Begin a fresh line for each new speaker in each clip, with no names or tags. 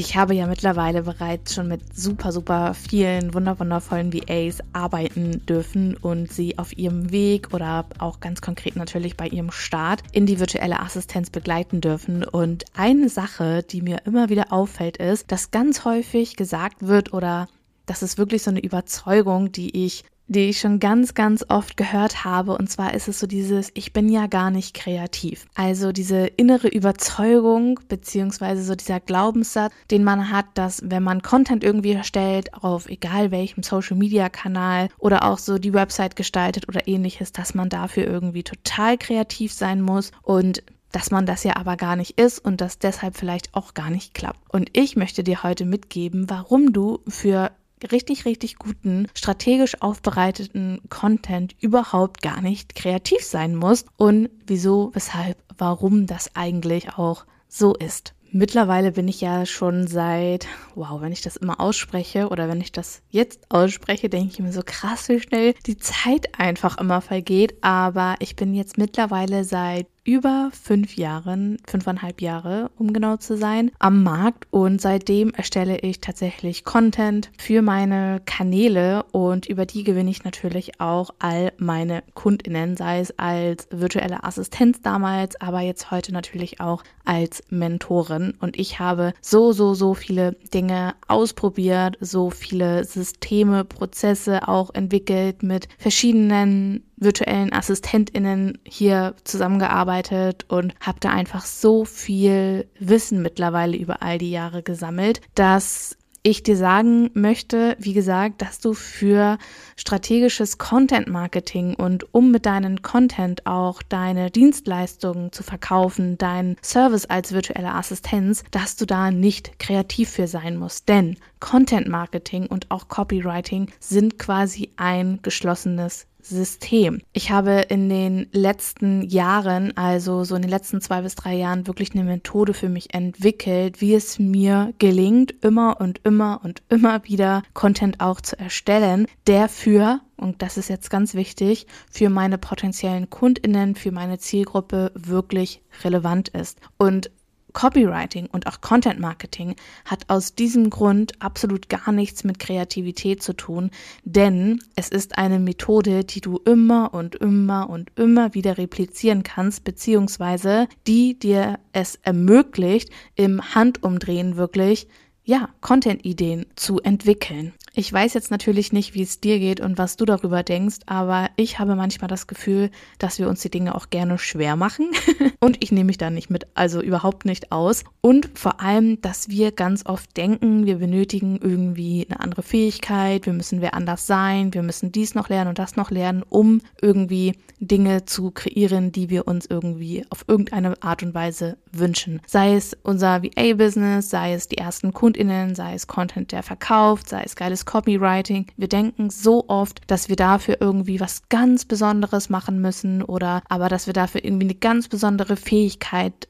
Ich habe ja mittlerweile bereits schon mit super, super vielen wunderwundervollen VAs arbeiten dürfen und sie auf ihrem Weg oder auch ganz konkret natürlich bei ihrem Start in die virtuelle Assistenz begleiten dürfen. Und eine Sache, die mir immer wieder auffällt, ist, dass ganz häufig gesagt wird oder das ist wirklich so eine Überzeugung, die ich die ich schon ganz, ganz oft gehört habe. Und zwar ist es so dieses, ich bin ja gar nicht kreativ. Also diese innere Überzeugung, beziehungsweise so dieser Glaubenssatz, den man hat, dass wenn man Content irgendwie erstellt, auf egal welchem Social Media Kanal oder auch so die Website gestaltet oder ähnliches, dass man dafür irgendwie total kreativ sein muss und dass man das ja aber gar nicht ist und das deshalb vielleicht auch gar nicht klappt. Und ich möchte dir heute mitgeben, warum du für richtig, richtig guten, strategisch aufbereiteten Content überhaupt gar nicht kreativ sein muss und wieso, weshalb, warum das eigentlich auch so ist. Mittlerweile bin ich ja schon seit, wow, wenn ich das immer ausspreche oder wenn ich das jetzt ausspreche, denke ich mir so krass, wie schnell die Zeit einfach immer vergeht. Aber ich bin jetzt mittlerweile seit über fünf Jahren, fünfeinhalb Jahre, um genau zu sein, am Markt. Und seitdem erstelle ich tatsächlich Content für meine Kanäle und über die gewinne ich natürlich auch all meine KundInnen, sei es als virtuelle Assistenz damals, aber jetzt heute natürlich auch als Mentorin. Und ich habe so, so, so viele Dinge ausprobiert, so viele Systeme, Prozesse auch entwickelt mit verschiedenen virtuellen AssistentInnen hier zusammengearbeitet und habe da einfach so viel Wissen mittlerweile über all die Jahre gesammelt, dass ich dir sagen möchte, wie gesagt, dass du für strategisches Content Marketing und um mit deinem Content auch deine Dienstleistungen zu verkaufen, deinen Service als virtuelle Assistenz, dass du da nicht kreativ für sein musst. Denn Content Marketing und auch Copywriting sind quasi ein geschlossenes System. Ich habe in den letzten Jahren, also so in den letzten zwei bis drei Jahren, wirklich eine Methode für mich entwickelt, wie es mir gelingt, immer und immer und immer wieder Content auch zu erstellen, der für und das ist jetzt ganz wichtig, für meine potenziellen Kundinnen, für meine Zielgruppe wirklich relevant ist. Und Copywriting und auch Content Marketing hat aus diesem Grund absolut gar nichts mit Kreativität zu tun, denn es ist eine Methode, die du immer und immer und immer wieder replizieren kannst, beziehungsweise die dir es ermöglicht, im Handumdrehen wirklich ja, Content-Ideen zu entwickeln. Ich weiß jetzt natürlich nicht, wie es dir geht und was du darüber denkst, aber ich habe manchmal das Gefühl, dass wir uns die Dinge auch gerne schwer machen. und ich nehme mich da nicht mit, also überhaupt nicht aus. Und vor allem, dass wir ganz oft denken, wir benötigen irgendwie eine andere Fähigkeit, wir müssen wer anders sein, wir müssen dies noch lernen und das noch lernen, um irgendwie Dinge zu kreieren, die wir uns irgendwie auf irgendeine Art und Weise wünschen. Sei es unser VA-Business, sei es die ersten KundInnen, sei es Content, der verkauft, sei es geiles Copywriting. Wir denken so oft, dass wir dafür irgendwie was ganz Besonderes machen müssen oder aber dass wir dafür irgendwie eine ganz besondere Fähigkeit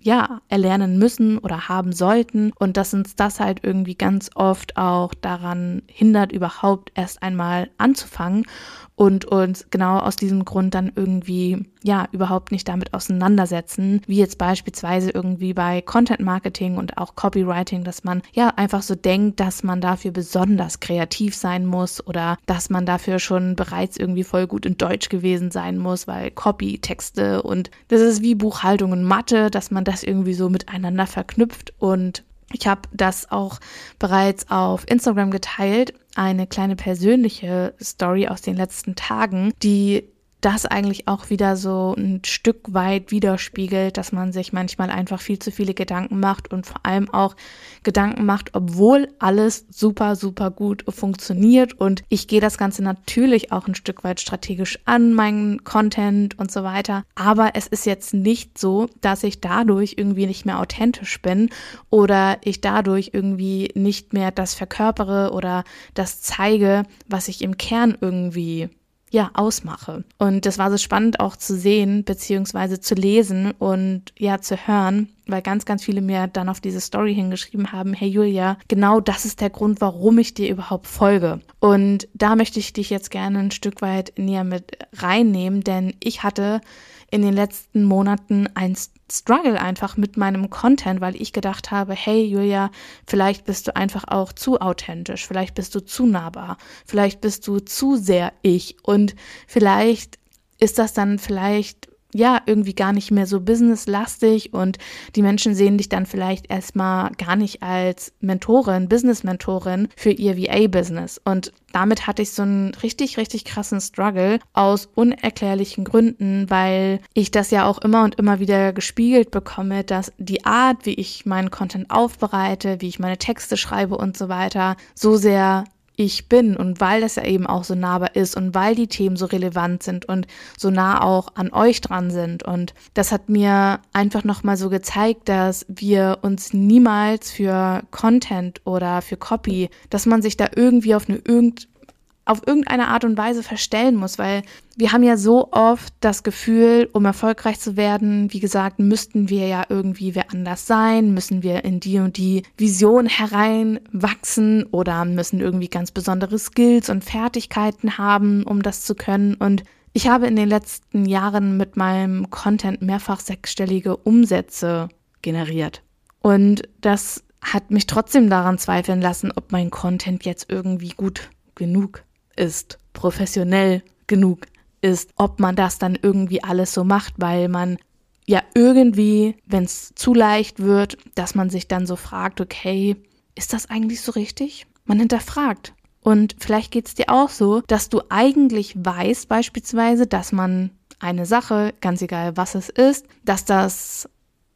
ja, erlernen müssen oder haben sollten. Und dass uns das halt irgendwie ganz oft auch daran hindert, überhaupt erst einmal anzufangen und uns genau aus diesem Grund dann irgendwie ja überhaupt nicht damit auseinandersetzen, wie jetzt beispielsweise irgendwie bei Content Marketing und auch Copywriting, dass man ja einfach so denkt, dass man dafür besonders kreativ sein muss oder dass man dafür schon bereits irgendwie voll gut in Deutsch gewesen sein muss, weil Copy, Texte und das ist wie Buchhaltung und Mathe, dass man das irgendwie so miteinander verknüpft. Und ich habe das auch bereits auf Instagram geteilt, eine kleine persönliche Story aus den letzten Tagen, die das eigentlich auch wieder so ein Stück weit widerspiegelt, dass man sich manchmal einfach viel zu viele Gedanken macht und vor allem auch Gedanken macht, obwohl alles super, super gut funktioniert. Und ich gehe das Ganze natürlich auch ein Stück weit strategisch an, meinen Content und so weiter. Aber es ist jetzt nicht so, dass ich dadurch irgendwie nicht mehr authentisch bin oder ich dadurch irgendwie nicht mehr das verkörpere oder das zeige, was ich im Kern irgendwie ja, ausmache. Und das war so spannend auch zu sehen, beziehungsweise zu lesen und ja, zu hören, weil ganz, ganz viele mir dann auf diese Story hingeschrieben haben, hey Julia, genau das ist der Grund, warum ich dir überhaupt folge. Und da möchte ich dich jetzt gerne ein Stück weit näher mit reinnehmen, denn ich hatte in den letzten Monaten ein Struggle einfach mit meinem Content, weil ich gedacht habe, hey Julia, vielleicht bist du einfach auch zu authentisch, vielleicht bist du zu nahbar, vielleicht bist du zu sehr ich und vielleicht ist das dann vielleicht ja, irgendwie gar nicht mehr so businesslastig und die Menschen sehen dich dann vielleicht erstmal gar nicht als Mentorin, Business-Mentorin für ihr VA-Business. Und damit hatte ich so einen richtig, richtig krassen Struggle aus unerklärlichen Gründen, weil ich das ja auch immer und immer wieder gespiegelt bekomme, dass die Art, wie ich meinen Content aufbereite, wie ich meine Texte schreibe und so weiter, so sehr ich bin und weil das ja eben auch so nahbar ist und weil die Themen so relevant sind und so nah auch an euch dran sind. Und das hat mir einfach nochmal so gezeigt, dass wir uns niemals für Content oder für Copy, dass man sich da irgendwie auf eine irgend auf irgendeine Art und Weise verstellen muss, weil wir haben ja so oft das Gefühl, um erfolgreich zu werden, wie gesagt, müssten wir ja irgendwie wer anders sein, müssen wir in die und die Vision hereinwachsen oder müssen irgendwie ganz besondere Skills und Fertigkeiten haben, um das zu können. Und ich habe in den letzten Jahren mit meinem Content mehrfach sechsstellige Umsätze generiert. Und das hat mich trotzdem daran zweifeln lassen, ob mein Content jetzt irgendwie gut genug ist, professionell genug ist, ob man das dann irgendwie alles so macht, weil man ja irgendwie, wenn es zu leicht wird, dass man sich dann so fragt, okay, ist das eigentlich so richtig? Man hinterfragt. Und vielleicht geht es dir auch so, dass du eigentlich weißt beispielsweise, dass man eine Sache, ganz egal was es ist, dass das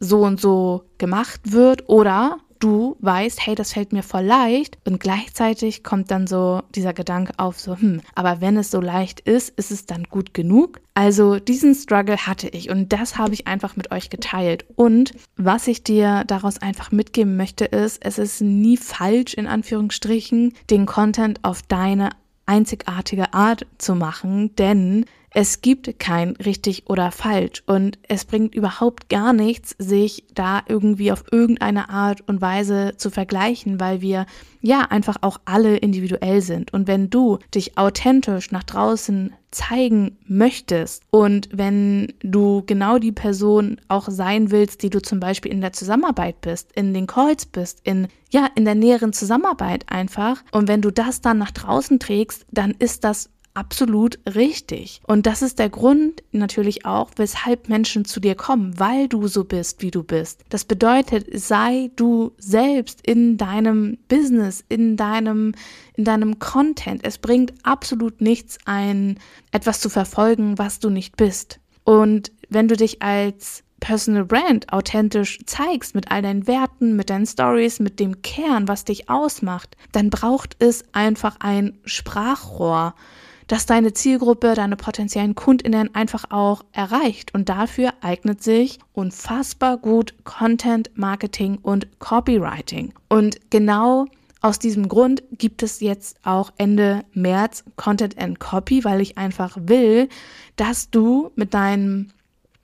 so und so gemacht wird oder du weißt, hey, das fällt mir voll leicht und gleichzeitig kommt dann so dieser Gedanke auf, so, hm, aber wenn es so leicht ist, ist es dann gut genug? Also diesen Struggle hatte ich und das habe ich einfach mit euch geteilt. Und was ich dir daraus einfach mitgeben möchte, ist, es ist nie falsch, in Anführungsstrichen, den Content auf deine einzigartige Art zu machen, denn es gibt kein richtig oder falsch und es bringt überhaupt gar nichts, sich da irgendwie auf irgendeine Art und Weise zu vergleichen, weil wir ja einfach auch alle individuell sind. Und wenn du dich authentisch nach draußen zeigen möchtest und wenn du genau die Person auch sein willst, die du zum Beispiel in der Zusammenarbeit bist, in den Calls bist, in ja, in der näheren Zusammenarbeit einfach. Und wenn du das dann nach draußen trägst, dann ist das absolut richtig. Und das ist der Grund natürlich auch, weshalb Menschen zu dir kommen, weil du so bist, wie du bist. Das bedeutet, sei du selbst in deinem Business, in deinem, in deinem Content. Es bringt absolut nichts ein, etwas zu verfolgen, was du nicht bist. Und wenn du dich als Personal Brand authentisch zeigst mit all deinen Werten, mit deinen Stories, mit dem Kern, was dich ausmacht, dann braucht es einfach ein Sprachrohr das deine Zielgruppe, deine potenziellen Kundinnen einfach auch erreicht. Und dafür eignet sich unfassbar gut Content Marketing und Copywriting. Und genau aus diesem Grund gibt es jetzt auch Ende März Content and Copy, weil ich einfach will, dass du mit deinem,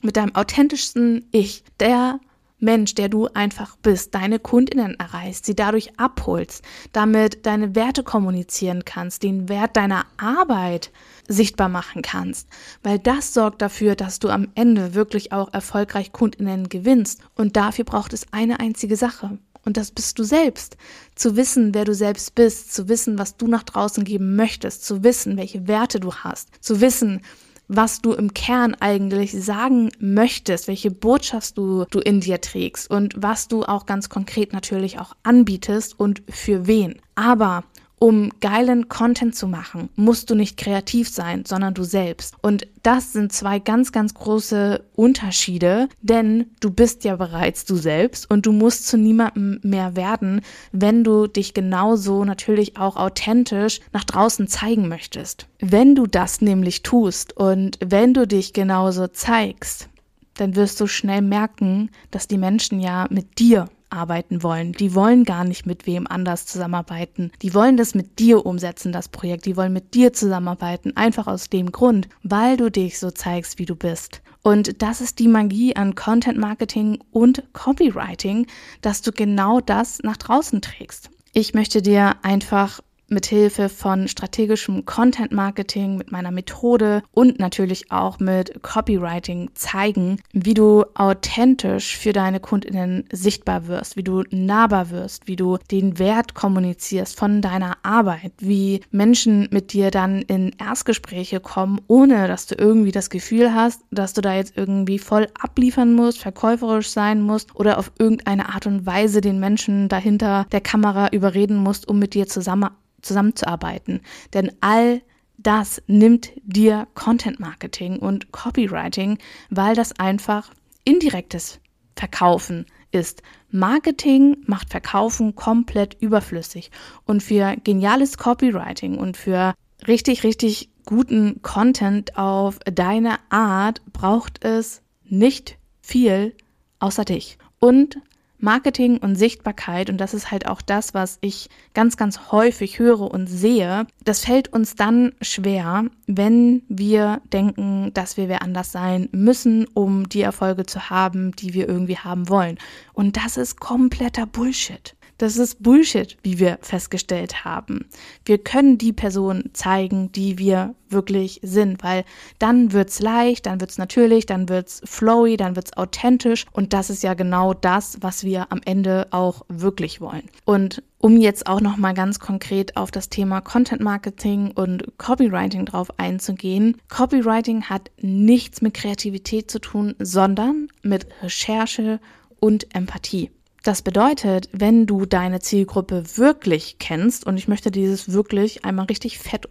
mit deinem authentischsten Ich, der Mensch, der du einfach bist, deine Kundinnen erreichst, sie dadurch abholst, damit deine Werte kommunizieren kannst, den Wert deiner Arbeit sichtbar machen kannst, weil das sorgt dafür, dass du am Ende wirklich auch erfolgreich Kundinnen gewinnst und dafür braucht es eine einzige Sache. Und das bist du selbst. Zu wissen, wer du selbst bist, zu wissen, was du nach draußen geben möchtest, zu wissen, welche Werte du hast, zu wissen, was du im Kern eigentlich sagen möchtest, welche Botschaft du, du in dir trägst und was du auch ganz konkret natürlich auch anbietest und für wen. Aber um geilen Content zu machen, musst du nicht kreativ sein, sondern du selbst. Und das sind zwei ganz, ganz große Unterschiede, denn du bist ja bereits du selbst und du musst zu niemandem mehr werden, wenn du dich genauso natürlich auch authentisch nach draußen zeigen möchtest. Wenn du das nämlich tust und wenn du dich genauso zeigst, dann wirst du schnell merken, dass die Menschen ja mit dir arbeiten wollen. Die wollen gar nicht mit wem anders zusammenarbeiten. Die wollen das mit dir umsetzen, das Projekt. Die wollen mit dir zusammenarbeiten. Einfach aus dem Grund, weil du dich so zeigst, wie du bist. Und das ist die Magie an Content Marketing und Copywriting, dass du genau das nach draußen trägst. Ich möchte dir einfach mithilfe von strategischem Content Marketing, mit meiner Methode und natürlich auch mit Copywriting zeigen, wie du authentisch für deine Kundinnen sichtbar wirst, wie du nahbar wirst, wie du den Wert kommunizierst von deiner Arbeit, wie Menschen mit dir dann in Erstgespräche kommen, ohne dass du irgendwie das Gefühl hast, dass du da jetzt irgendwie voll abliefern musst, verkäuferisch sein musst oder auf irgendeine Art und Weise den Menschen dahinter der Kamera überreden musst, um mit dir zusammen zusammenzuarbeiten. Denn all das nimmt dir Content Marketing und Copywriting, weil das einfach indirektes Verkaufen ist. Marketing macht Verkaufen komplett überflüssig. Und für geniales Copywriting und für richtig, richtig guten Content auf deine Art braucht es nicht viel außer dich. Und Marketing und Sichtbarkeit, und das ist halt auch das, was ich ganz, ganz häufig höre und sehe, das fällt uns dann schwer, wenn wir denken, dass wir wer anders sein müssen, um die Erfolge zu haben, die wir irgendwie haben wollen. Und das ist kompletter Bullshit. Das ist Bullshit, wie wir festgestellt haben. Wir können die Person zeigen, die wir wirklich sind, weil dann wird's leicht, dann wird's natürlich, dann wird's flowy, dann wird's authentisch und das ist ja genau das, was wir am Ende auch wirklich wollen. Und um jetzt auch noch mal ganz konkret auf das Thema Content Marketing und Copywriting drauf einzugehen. Copywriting hat nichts mit Kreativität zu tun, sondern mit Recherche und Empathie. Das bedeutet, wenn du deine Zielgruppe wirklich kennst, und ich möchte dieses wirklich einmal richtig fett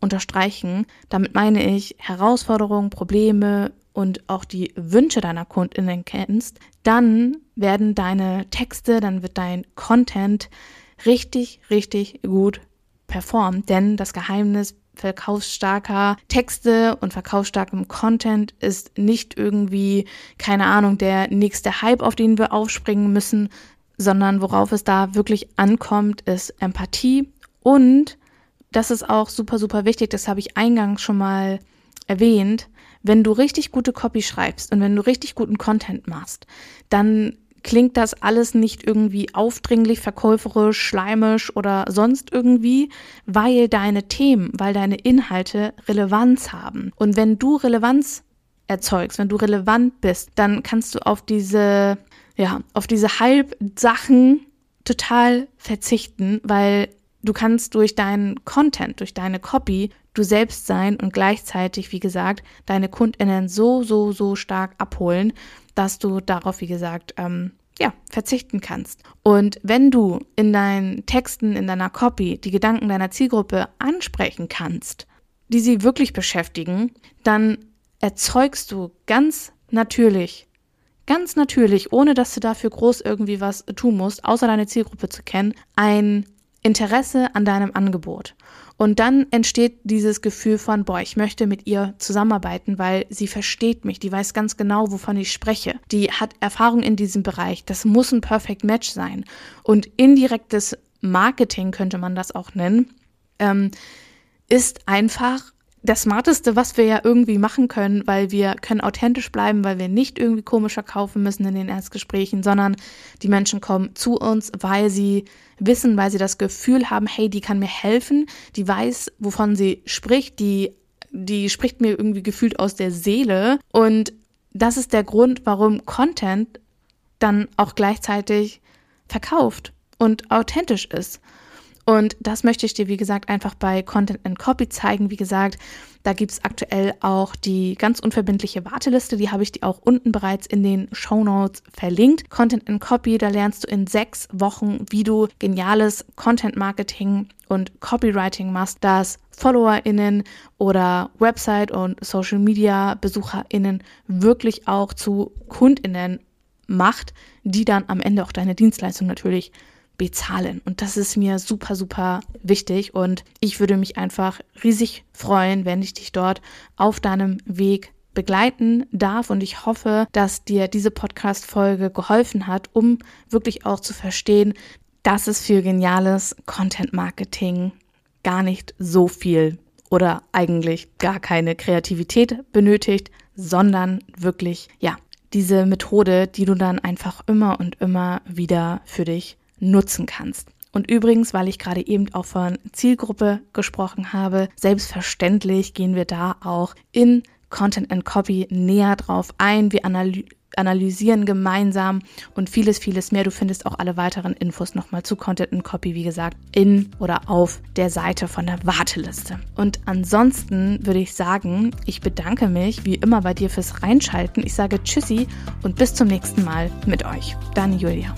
unterstreichen, damit meine ich Herausforderungen, Probleme und auch die Wünsche deiner Kundinnen kennst, dann werden deine Texte, dann wird dein Content richtig, richtig gut performen. Denn das Geheimnis verkaufsstarker Texte und verkaufsstarkem Content ist nicht irgendwie, keine Ahnung, der nächste Hype, auf den wir aufspringen müssen, sondern worauf es da wirklich ankommt, ist Empathie. Und das ist auch super, super wichtig, das habe ich eingangs schon mal erwähnt, wenn du richtig gute Copy schreibst und wenn du richtig guten Content machst, dann klingt das alles nicht irgendwie aufdringlich, verkäuferisch, schleimisch oder sonst irgendwie, weil deine Themen, weil deine Inhalte Relevanz haben. Und wenn du Relevanz erzeugst, wenn du relevant bist, dann kannst du auf diese, ja, auf diese Halbsachen total verzichten, weil du kannst durch deinen Content, durch deine Copy du selbst sein und gleichzeitig, wie gesagt, deine KundInnen so, so, so stark abholen, dass du darauf, wie gesagt, ähm, ja, verzichten kannst. Und wenn du in deinen Texten, in deiner Copy die Gedanken deiner Zielgruppe ansprechen kannst, die sie wirklich beschäftigen, dann erzeugst du ganz natürlich, ganz natürlich, ohne dass du dafür groß irgendwie was tun musst, außer deine Zielgruppe zu kennen, ein Interesse an deinem Angebot. Und dann entsteht dieses Gefühl von, boah, ich möchte mit ihr zusammenarbeiten, weil sie versteht mich, die weiß ganz genau, wovon ich spreche. Die hat Erfahrung in diesem Bereich. Das muss ein Perfect Match sein. Und indirektes Marketing könnte man das auch nennen, ähm, ist einfach das Smarteste, was wir ja irgendwie machen können, weil wir können authentisch bleiben, weil wir nicht irgendwie komisch verkaufen müssen in den Erstgesprächen, sondern die Menschen kommen zu uns, weil sie wissen, weil sie das Gefühl haben, hey, die kann mir helfen, die weiß, wovon sie spricht, die, die spricht mir irgendwie gefühlt aus der Seele. Und das ist der Grund, warum Content dann auch gleichzeitig verkauft und authentisch ist. Und das möchte ich dir, wie gesagt, einfach bei Content and Copy zeigen. Wie gesagt, da gibt es aktuell auch die ganz unverbindliche Warteliste. Die habe ich dir auch unten bereits in den Show Notes verlinkt. Content and Copy, da lernst du in sechs Wochen, wie du geniales Content Marketing und Copywriting machst, das FollowerInnen oder Website- und Social Media BesucherInnen wirklich auch zu KundInnen macht, die dann am Ende auch deine Dienstleistung natürlich bezahlen. Und das ist mir super, super wichtig. Und ich würde mich einfach riesig freuen, wenn ich dich dort auf deinem Weg begleiten darf und ich hoffe, dass dir diese Podcast-Folge geholfen hat, um wirklich auch zu verstehen, dass es für geniales Content-Marketing gar nicht so viel oder eigentlich gar keine Kreativität benötigt, sondern wirklich, ja, diese Methode, die du dann einfach immer und immer wieder für dich nutzen kannst. Und übrigens, weil ich gerade eben auch von Zielgruppe gesprochen habe, selbstverständlich gehen wir da auch in Content and Copy näher drauf ein. Wir analysieren analysieren gemeinsam und vieles, vieles mehr. Du findest auch alle weiteren Infos nochmal zu Content and Copy, wie gesagt, in oder auf der Seite von der Warteliste. Und ansonsten würde ich sagen, ich bedanke mich wie immer bei dir fürs Reinschalten. Ich sage Tschüssi und bis zum nächsten Mal mit euch. Deine Julia.